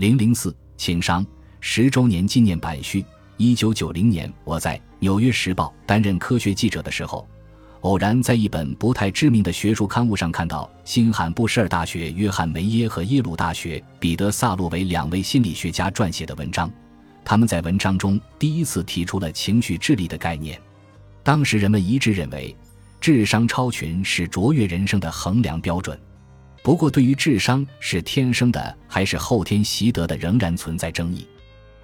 零零四情商十周年纪念版序。一九九零年，我在《纽约时报》担任科学记者的时候，偶然在一本不太知名的学术刊物上看到新罕布什尔大学约翰梅耶和耶鲁大学彼得萨洛维两位心理学家撰写的文章。他们在文章中第一次提出了情绪智力的概念。当时人们一致认为，智商超群是卓越人生的衡量标准。不过，对于智商是天生的还是后天习得的，仍然存在争议。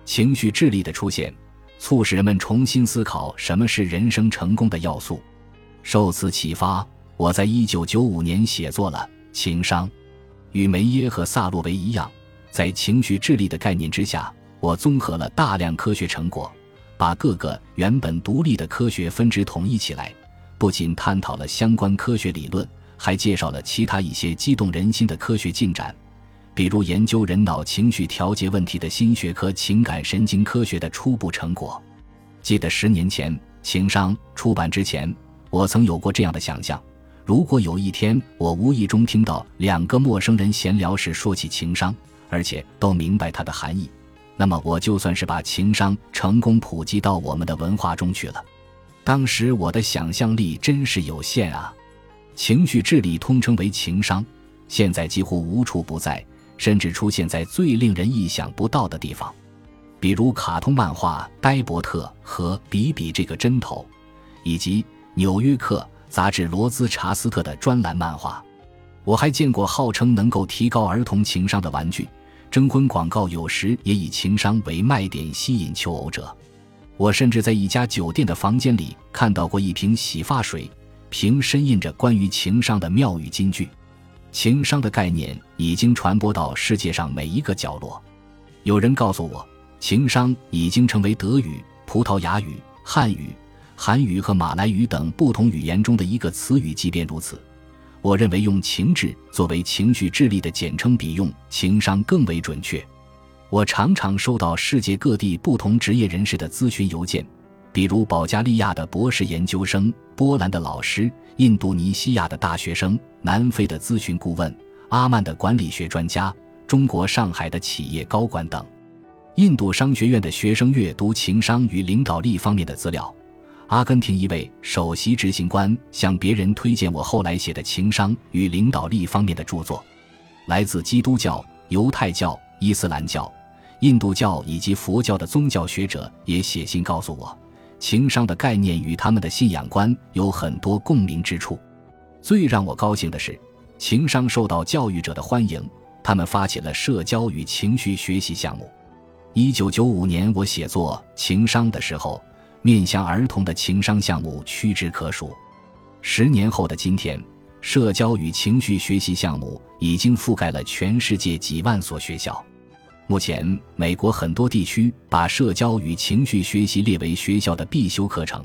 情绪智力的出现，促使人们重新思考什么是人生成功的要素。受此启发，我在一九九五年写作了《情商》。与梅耶和萨洛维一样，在情绪智力的概念之下，我综合了大量科学成果，把各个原本独立的科学分支统一起来，不仅探讨了相关科学理论。还介绍了其他一些激动人心的科学进展，比如研究人脑情绪调节问题的新学科——情感神经科学的初步成果。记得十年前《情商》出版之前，我曾有过这样的想象：如果有一天我无意中听到两个陌生人闲聊时说起情商，而且都明白它的含义，那么我就算是把情商成功普及到我们的文化中去了。当时我的想象力真是有限啊！情绪智力通称为情商，现在几乎无处不在，甚至出现在最令人意想不到的地方，比如卡通漫画《呆伯特》和《比比这个针头》，以及《纽约客》杂志罗兹查斯特的专栏漫画。我还见过号称能够提高儿童情商的玩具，征婚广告有时也以情商为卖点吸引求偶者。我甚至在一家酒店的房间里看到过一瓶洗发水。瓶身印着关于情商的妙语金句，情商的概念已经传播到世界上每一个角落。有人告诉我，情商已经成为德语、葡萄牙语、汉语、韩语和马来语等不同语言中的一个词语。即便如此，我认为用“情志”作为情绪智力的简称，比用“情商”更为准确。我常常收到世界各地不同职业人士的咨询邮件。比如保加利亚的博士研究生、波兰的老师、印度尼西亚的大学生、南非的咨询顾问、阿曼的管理学专家、中国上海的企业高管等。印度商学院的学生阅读情商与领导力方面的资料。阿根廷一位首席执行官向别人推荐我后来写的情商与领导力方面的著作。来自基督教、犹太教、伊斯兰教、印度教以及佛教的宗教学者也写信告诉我。情商的概念与他们的信仰观有很多共鸣之处。最让我高兴的是，情商受到教育者的欢迎，他们发起了社交与情绪学习项目。一九九五年，我写作《情商》的时候，面向儿童的情商项目屈指可数。十年后的今天，社交与情绪学习项目已经覆盖了全世界几万所学校。目前，美国很多地区把社交与情绪学习列为学校的必修课程，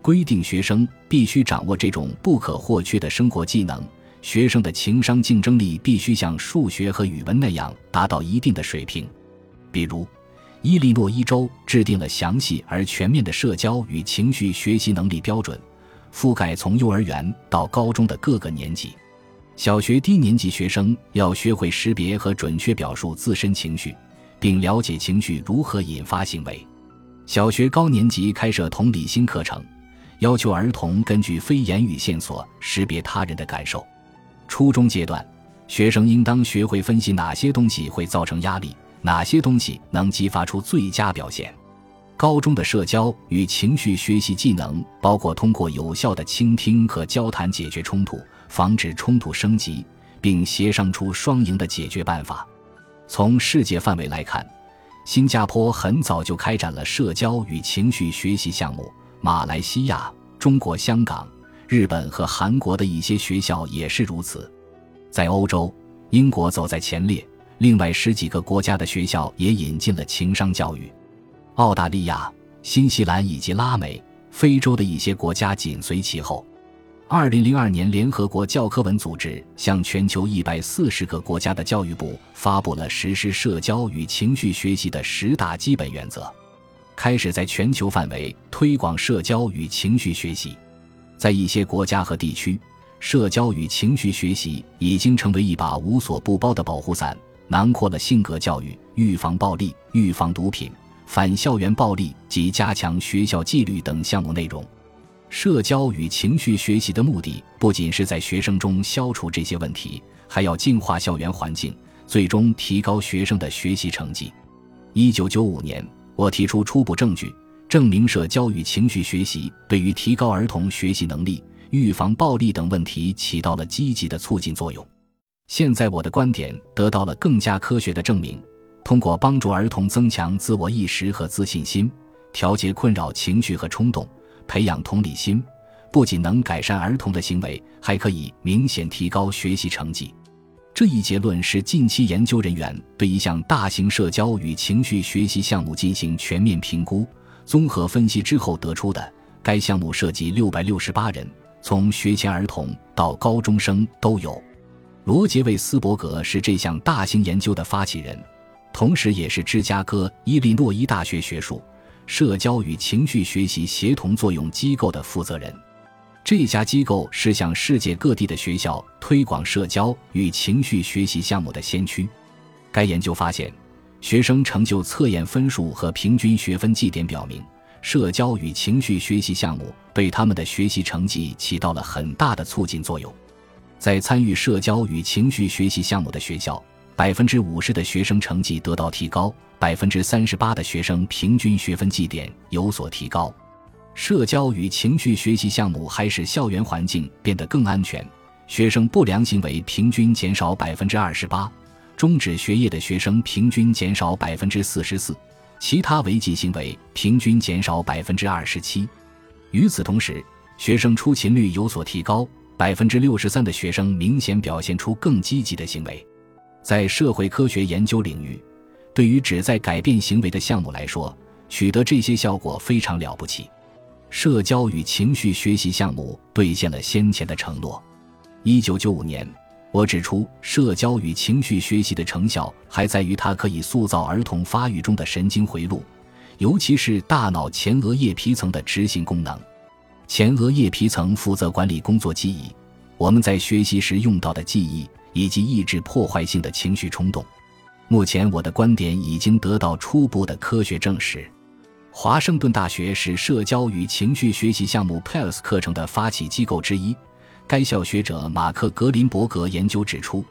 规定学生必须掌握这种不可或缺的生活技能。学生的情商竞争力必须像数学和语文那样达到一定的水平。比如，伊利诺伊州制定了详细而全面的社交与情绪学习能力标准，覆盖从幼儿园到高中的各个年级。小学低年级学生要学会识别和准确表述自身情绪，并了解情绪如何引发行为。小学高年级开设同理心课程，要求儿童根据非言语线索识别他人的感受。初中阶段，学生应当学会分析哪些东西会造成压力，哪些东西能激发出最佳表现。高中的社交与情绪学习技能包括通过有效的倾听和交谈解决冲突。防止冲突升级，并协商出双赢的解决办法。从世界范围来看，新加坡很早就开展了社交与情绪学习项目，马来西亚、中国香港、日本和韩国的一些学校也是如此。在欧洲，英国走在前列，另外十几个国家的学校也引进了情商教育。澳大利亚、新西兰以及拉美、非洲的一些国家紧随其后。二零零二年，联合国教科文组织向全球一百四十个国家的教育部发布了实施社交与情绪学习的十大基本原则，开始在全球范围推广社交与情绪学习。在一些国家和地区，社交与情绪学习已经成为一把无所不包的保护伞，囊括了性格教育、预防暴力、预防毒品、反校园暴力及加强学校纪律等项目内容。社交与情绪学习的目的，不仅是在学生中消除这些问题，还要净化校园环境，最终提高学生的学习成绩。一九九五年，我提出初步证据，证明社交与情绪学习对于提高儿童学习能力、预防暴力等问题起到了积极的促进作用。现在，我的观点得到了更加科学的证明。通过帮助儿童增强自我意识和自信心，调节困扰情绪和冲动。培养同理心，不仅能改善儿童的行为，还可以明显提高学习成绩。这一结论是近期研究人员对一项大型社交与情绪学习项目进行全面评估、综合分析之后得出的。该项目涉及六百六十八人，从学前儿童到高中生都有。罗杰·魏斯伯格是这项大型研究的发起人，同时也是芝加哥伊利诺伊大学学术。社交与情绪学习协同作用机构的负责人，这家机构是向世界各地的学校推广社交与情绪学习项目的先驱。该研究发现，学生成就测验分数和平均学分绩点表明，社交与情绪学习项目对他们的学习成绩起到了很大的促进作用。在参与社交与情绪学习项目的学校，百分之五十的学生成绩得到提高。百分之三十八的学生平均学分绩点有所提高，社交与情绪学习项目还使校园环境变得更安全，学生不良行为平均减少百分之二十八，终止学业的学生平均减少百分之四十四，其他违纪行为平均减少百分之二十七。与此同时，学生出勤率有所提高，百分之六十三的学生明显表现出更积极的行为。在社会科学研究领域。对于旨在改变行为的项目来说，取得这些效果非常了不起。社交与情绪学习项目兑现了先前的承诺。一九九五年，我指出，社交与情绪学习的成效还在于它可以塑造儿童发育中的神经回路，尤其是大脑前额叶皮层的执行功能。前额叶皮层负责管理工作记忆，我们在学习时用到的记忆，以及抑制破坏性的情绪冲动。目前，我的观点已经得到初步的科学证实。华盛顿大学是社交与情绪学习项目 PELS 课程的发起机构之一。该校学者马克·格林伯格研究指出，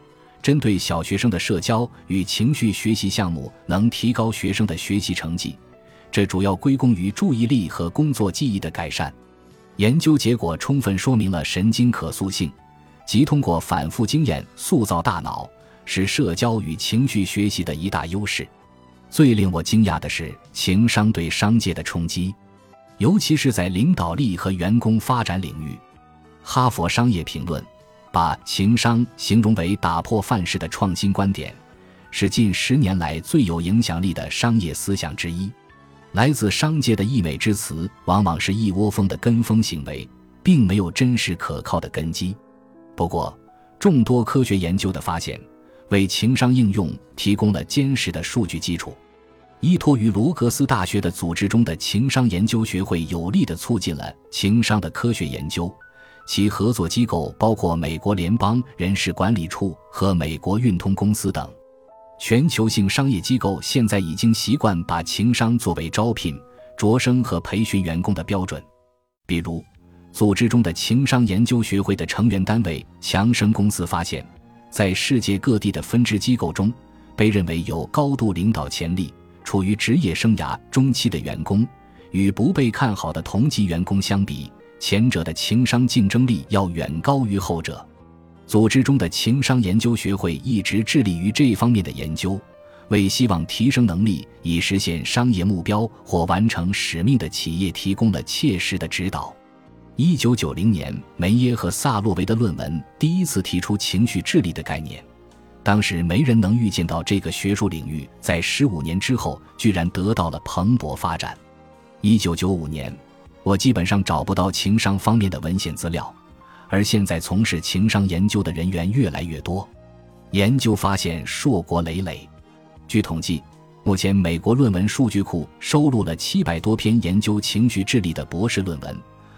针对小学生的社交与情绪学习项目能提高学生的学习成绩，这主要归功于注意力和工作记忆的改善。研究结果充分说明了神经可塑性，即通过反复经验塑造大脑。是社交与情绪学习的一大优势。最令我惊讶的是情商对商界的冲击，尤其是在领导力和员工发展领域。哈佛商业评论把情商形容为打破范式的创新观点，是近十年来最有影响力的商业思想之一。来自商界的溢美之词，往往是一窝蜂的跟风行为，并没有真实可靠的根基。不过，众多科学研究的发现。为情商应用提供了坚实的数据基础。依托于罗格斯大学的组织中的情商研究学会，有力地促进了情商的科学研究。其合作机构包括美国联邦人事管理处和美国运通公司等。全球性商业机构现在已经习惯把情商作为招聘、着升和培训员工的标准。比如，组织中的情商研究学会的成员单位强生公司发现。在世界各地的分支机构中，被认为有高度领导潜力、处于职业生涯中期的员工，与不被看好的同级员工相比，前者的情商竞争力要远高于后者。组织中的情商研究学会一直致力于这方面的研究，为希望提升能力以实现商业目标或完成使命的企业提供了切实的指导。一九九零年，梅耶和萨洛维的论文第一次提出情绪智力的概念。当时没人能预见到这个学术领域在十五年之后居然得到了蓬勃发展。一九九五年，我基本上找不到情商方面的文献资料，而现在从事情商研究的人员越来越多，研究发现硕果累累。据统计，目前美国论文数据库收录了七百多篇研究情绪智力的博士论文。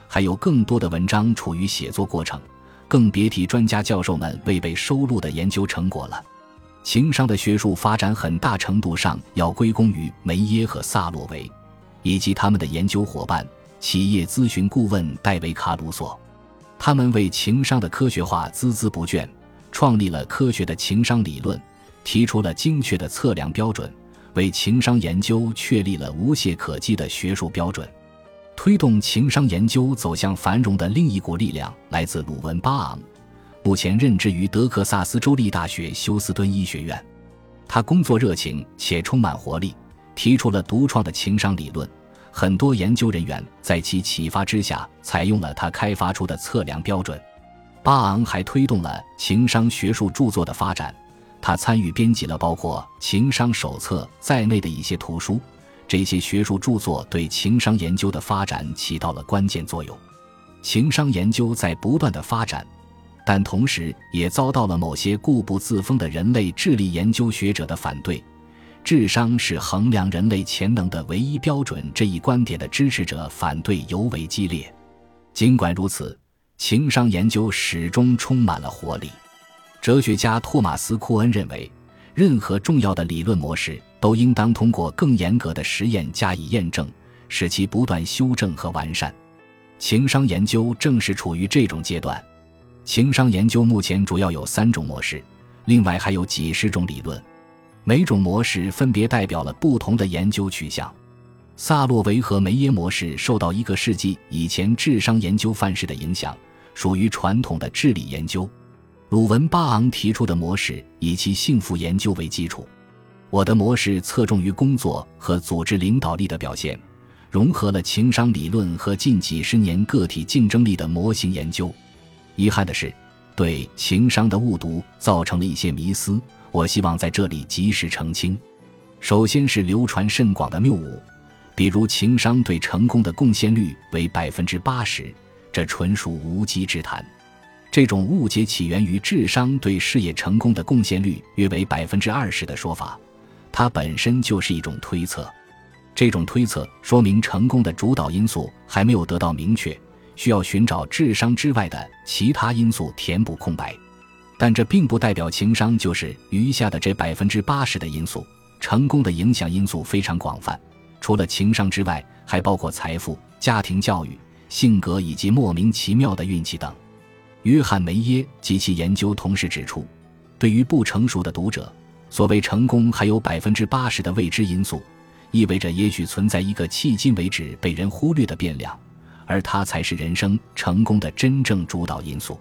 还有更多的文章处于写作过程，更别提专家教授们未被收录的研究成果了。情商的学术发展很大程度上要归功于梅耶和萨洛维，以及他们的研究伙伴、企业咨询顾问戴维·卡鲁索。他们为情商的科学化孜孜不倦，创立了科学的情商理论，提出了精确的测量标准，为情商研究确立了无懈可击的学术标准。推动情商研究走向繁荣的另一股力量来自鲁文·巴昂。目前任职于德克萨斯州立大学休斯敦医学院，他工作热情且充满活力，提出了独创的情商理论。很多研究人员在其启发之下采用了他开发出的测量标准。巴昂还推动了情商学术著作的发展，他参与编辑了包括《情商手册》在内的一些图书。这些学术著作对情商研究的发展起到了关键作用。情商研究在不断的发展。但同时也遭到了某些固步自封的人类智力研究学者的反对。智商是衡量人类潜能的唯一标准，这一观点的支持者反对尤为激烈。尽管如此，情商研究始终充满了活力。哲学家托马斯·库恩认为，任何重要的理论模式都应当通过更严格的实验加以验证，使其不断修正和完善。情商研究正是处于这种阶段。情商研究目前主要有三种模式，另外还有几十种理论，每种模式分别代表了不同的研究取向。萨洛维和梅耶模式受到一个世纪以前智商研究范式的影响，属于传统的智力研究。鲁文巴昂提出的模式以其幸福研究为基础，我的模式侧重于工作和组织领导力的表现，融合了情商理论和近几十年个体竞争力的模型研究。遗憾的是，对情商的误读造成了一些迷思。我希望在这里及时澄清。首先是流传甚广的谬误，比如情商对成功的贡献率为百分之八十，这纯属无稽之谈。这种误解起源于智商对事业成功的贡献率约为百分之二十的说法，它本身就是一种推测。这种推测说明成功的主导因素还没有得到明确。需要寻找智商之外的其他因素填补空白，但这并不代表情商就是余下的这百分之八十的因素。成功的影响因素非常广泛，除了情商之外，还包括财富、家庭教育、性格以及莫名其妙的运气等。约翰·梅耶及其研究同时指出，对于不成熟的读者，所谓成功还有百分之八十的未知因素，意味着也许存在一个迄今为止被人忽略的变量。而它才是人生成功的真正主导因素。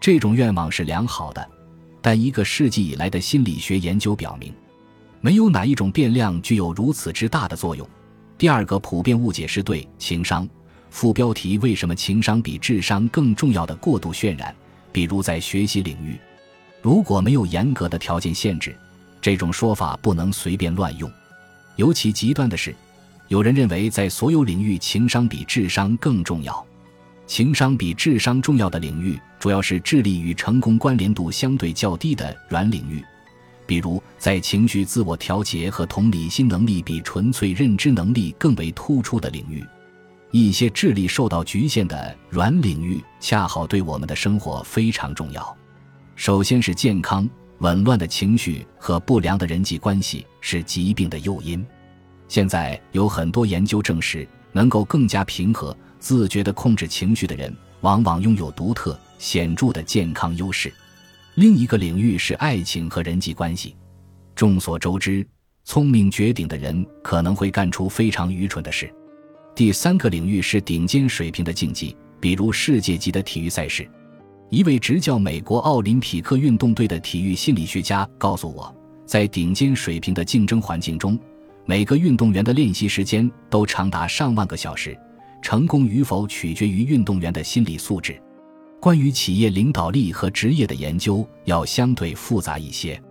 这种愿望是良好的，但一个世纪以来的心理学研究表明，没有哪一种变量具有如此之大的作用。第二个普遍误解是对情商副标题“为什么情商比智商更重要”的过度渲染。比如在学习领域，如果没有严格的条件限制，这种说法不能随便乱用。尤其极端的是。有人认为，在所有领域，情商比智商更重要。情商比智商重要的领域，主要是智力与成功关联度相对较低的软领域，比如在情绪自我调节和同理心能力比纯粹认知能力更为突出的领域。一些智力受到局限的软领域，恰好对我们的生活非常重要。首先是健康，紊乱的情绪和不良的人际关系是疾病的诱因。现在有很多研究证实，能够更加平和、自觉地控制情绪的人，往往拥有独特、显著的健康优势。另一个领域是爱情和人际关系。众所周知，聪明绝顶的人可能会干出非常愚蠢的事。第三个领域是顶尖水平的竞技，比如世界级的体育赛事。一位执教美国奥林匹克运动队的体育心理学家告诉我，在顶尖水平的竞争环境中。每个运动员的练习时间都长达上万个小时，成功与否取决于运动员的心理素质。关于企业领导力和职业的研究要相对复杂一些，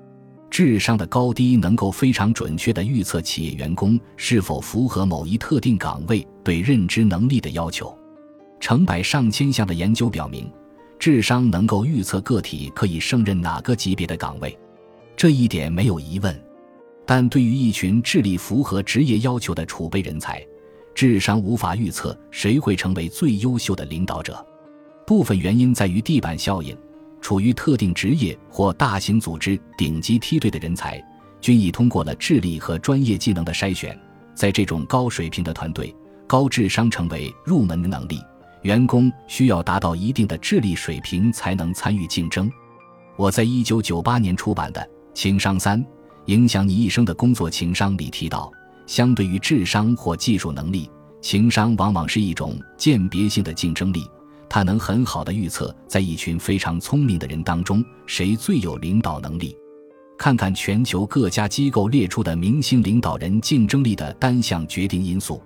智商的高低能够非常准确地预测企业员工是否符合某一特定岗位对认知能力的要求。成百上千项的研究表明，智商能够预测个体可以胜任哪个级别的岗位，这一点没有疑问。但对于一群智力符合职业要求的储备人才，智商无法预测谁会成为最优秀的领导者。部分原因在于地板效应，处于特定职业或大型组织顶级梯队的人才，均已通过了智力和专业技能的筛选。在这种高水平的团队，高智商成为入门的能力。员工需要达到一定的智力水平才能参与竞争。我在一九九八年出版的《情商三：影响你一生的工作情商》里提到，相对于智商或技术能力，情商往往是一种鉴别性的竞争力。它能很好的预测，在一群非常聪明的人当中，谁最有领导能力。看看全球各家机构列出的明星领导人竞争力的单项决定因素，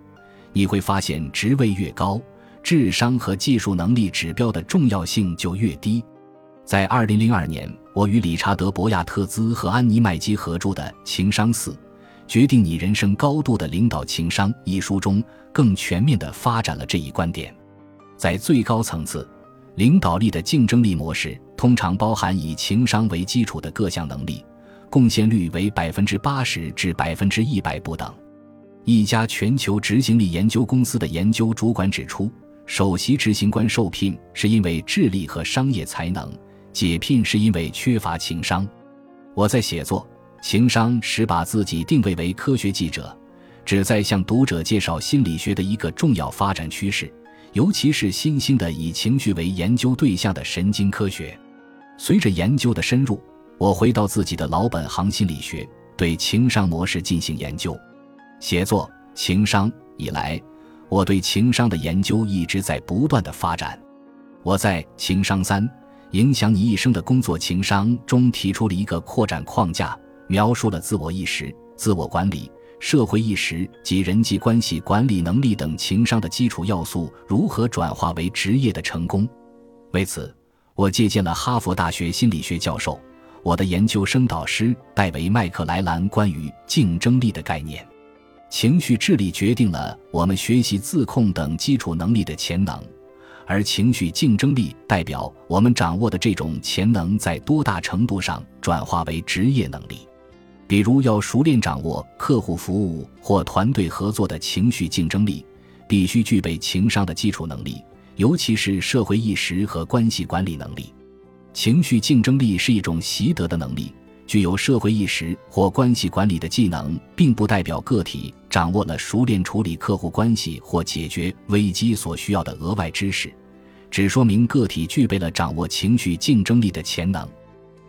你会发现，职位越高，智商和技术能力指标的重要性就越低。在二零零二年，我与理查德·博亚特兹和安妮·麦基合著的《情商四：决定你人生高度的领导情商》一书中，更全面地发展了这一观点。在最高层次，领导力的竞争力模式通常包含以情商为基础的各项能力，贡献率为百分之八十至百分之一百不等。一家全球执行力研究公司的研究主管指出，首席执行官受聘是因为智力和商业才能，解聘是因为缺乏情商。我在写作《情商》时，把自己定位为科学记者，旨在向读者介绍心理学的一个重要发展趋势。尤其是新兴的以情绪为研究对象的神经科学，随着研究的深入，我回到自己的老本行心理学，对情商模式进行研究。写作情商以来，我对情商的研究一直在不断的发展。我在《情商三：影响你一生的工作情商》中提出了一个扩展框架，描述了自我意识、自我管理。社会意识及人际关系管理能力等情商的基础要素如何转化为职业的成功？为此，我借鉴了哈佛大学心理学教授、我的研究生导师戴维·麦克莱兰关于竞争力的概念。情绪智力决定了我们学习自控等基础能力的潜能，而情绪竞争力代表我们掌握的这种潜能在多大程度上转化为职业能力。比如，要熟练掌握客户服务或团队合作的情绪竞争力，必须具备情商的基础能力，尤其是社会意识和关系管理能力。情绪竞争力是一种习得的能力，具有社会意识或关系管理的技能，并不代表个体掌握了熟练处理客户关系或解决危机所需要的额外知识，只说明个体具备了掌握情绪竞争力的潜能。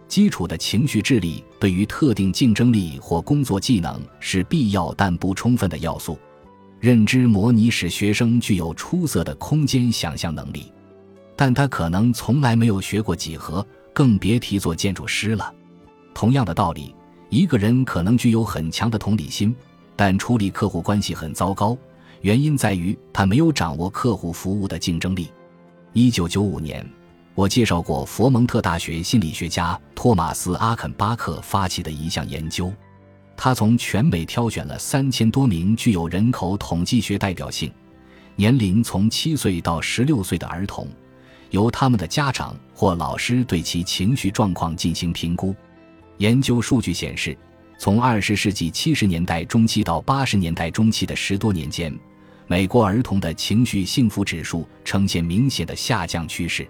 基础的情绪智力对于特定竞争力或工作技能是必要但不充分的要素。认知模拟使学生具有出色的空间想象能力，但他可能从来没有学过几何，更别提做建筑师了。同样的道理，一个人可能具有很强的同理心，但处理客户关系很糟糕，原因在于他没有掌握客户服务的竞争力。一九九五年。我介绍过佛蒙特大学心理学家托马斯·阿肯巴克发起的一项研究，他从全美挑选了三千多名具有人口统计学代表性、年龄从七岁到十六岁的儿童，由他们的家长或老师对其情绪状况进行评估。研究数据显示，从二十世纪七十年代中期到八十年代中期的十多年间，美国儿童的情绪幸福指数呈现明显的下降趋势。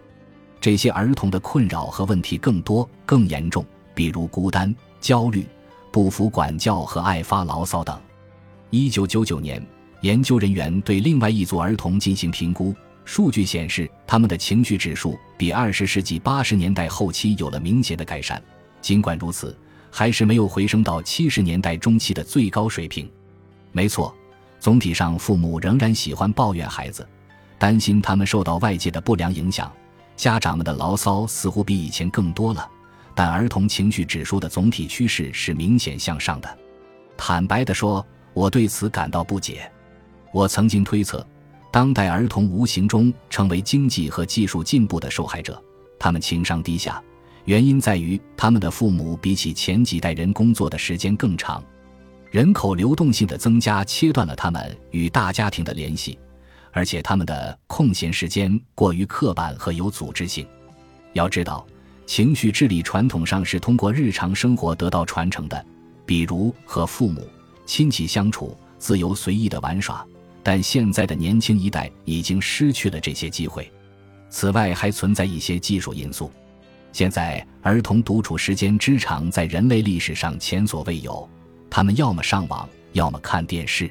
这些儿童的困扰和问题更多、更严重，比如孤单、焦虑、不服管教和爱发牢骚等。一九九九年，研究人员对另外一组儿童进行评估，数据显示他们的情绪指数比二十世纪八十年代后期有了明显的改善。尽管如此，还是没有回升到七十年代中期的最高水平。没错，总体上父母仍然喜欢抱怨孩子，担心他们受到外界的不良影响。家长们的牢骚似乎比以前更多了，但儿童情绪指数的总体趋势是明显向上的。坦白地说，我对此感到不解。我曾经推测，当代儿童无形中成为经济和技术进步的受害者，他们情商低下，原因在于他们的父母比起前几代人工作的时间更长，人口流动性的增加切断了他们与大家庭的联系。而且他们的空闲时间过于刻板和有组织性。要知道，情绪智力传统上是通过日常生活得到传承的，比如和父母亲戚相处、自由随意的玩耍。但现在的年轻一代已经失去了这些机会。此外，还存在一些技术因素。现在儿童独处时间之长，在人类历史上前所未有。他们要么上网，要么看电视，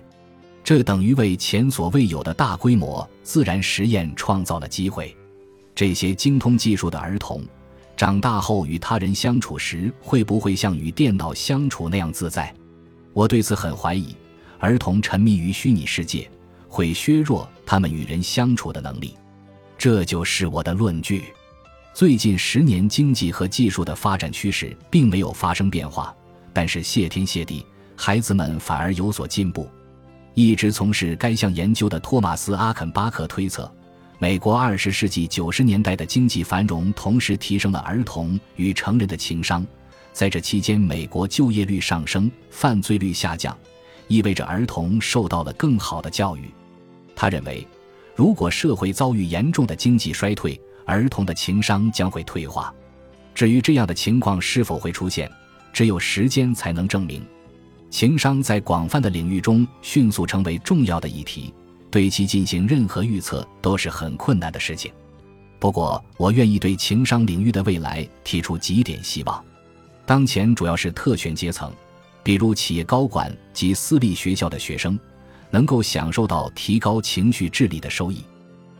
这等于为前所未有的大规模自然实验创造了机会。这些精通技术的儿童，长大后与他人相处时，会不会像与电脑相处那样自在？我对此很怀疑。儿童沉迷于虚拟世界，会削弱他们与人相处的能力。这就是我的论据。最近十年，经济和技术的发展趋势并没有发生变化，但是谢天谢地，孩子们反而有所进步。一直从事该项研究的托马斯·阿肯巴克推测。美国二十世纪九十年代的经济繁荣，同时提升了儿童与成人的情商。在这期间，美国就业率上升，犯罪率下降，意味着儿童受到了更好的教育。他认为，如果社会遭遇严重的经济衰退，儿童的情商将会退化。至于这样的情况是否会出现，只有时间才能证明。情商在广泛的领域中迅速成为重要的议题。对其进行任何预测都是很困难的事情。不过，我愿意对情商领域的未来提出几点希望。当前主要是特权阶层，比如企业高管及私立学校的学生，能够享受到提高情绪智力的收益。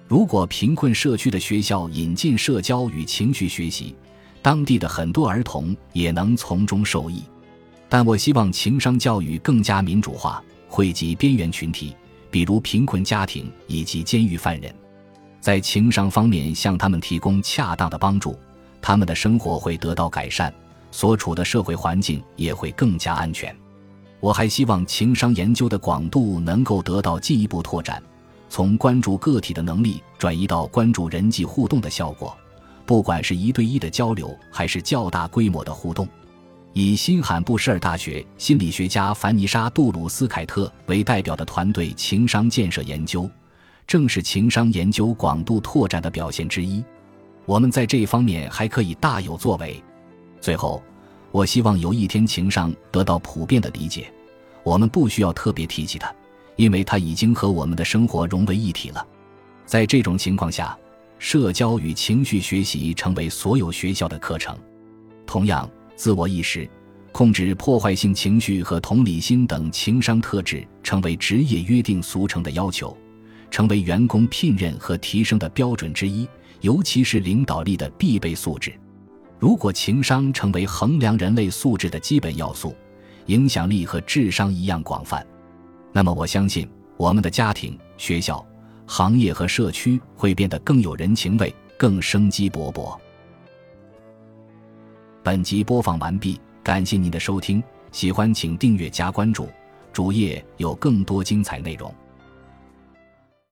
如果贫困社区的学校引进社交与情绪学习，当地的很多儿童也能从中受益。但我希望情商教育更加民主化，惠及边缘群体。比如贫困家庭以及监狱犯人，在情商方面向他们提供恰当的帮助，他们的生活会得到改善，所处的社会环境也会更加安全。我还希望情商研究的广度能够得到进一步拓展，从关注个体的能力转移到关注人际互动的效果，不管是一对一的交流，还是较大规模的互动。以新罕布什尔大学心理学家凡妮莎·杜鲁斯凯特为代表的团队情商建设研究，正是情商研究广度拓展的表现之一。我们在这一方面还可以大有作为。最后，我希望有一天情商得到普遍的理解，我们不需要特别提起它，因为它已经和我们的生活融为一体了。在这种情况下，社交与情绪学习成为所有学校的课程。同样。自我意识、控制破坏性情绪和同理心等情商特质成为职业约定俗成的要求，成为员工聘任和提升的标准之一，尤其是领导力的必备素质。如果情商成为衡量人类素质的基本要素，影响力和智商一样广泛，那么我相信我们的家庭、学校、行业和社区会变得更有人情味，更生机勃勃。本集播放完毕，感谢您的收听，喜欢请订阅加关注，主页有更多精彩内容。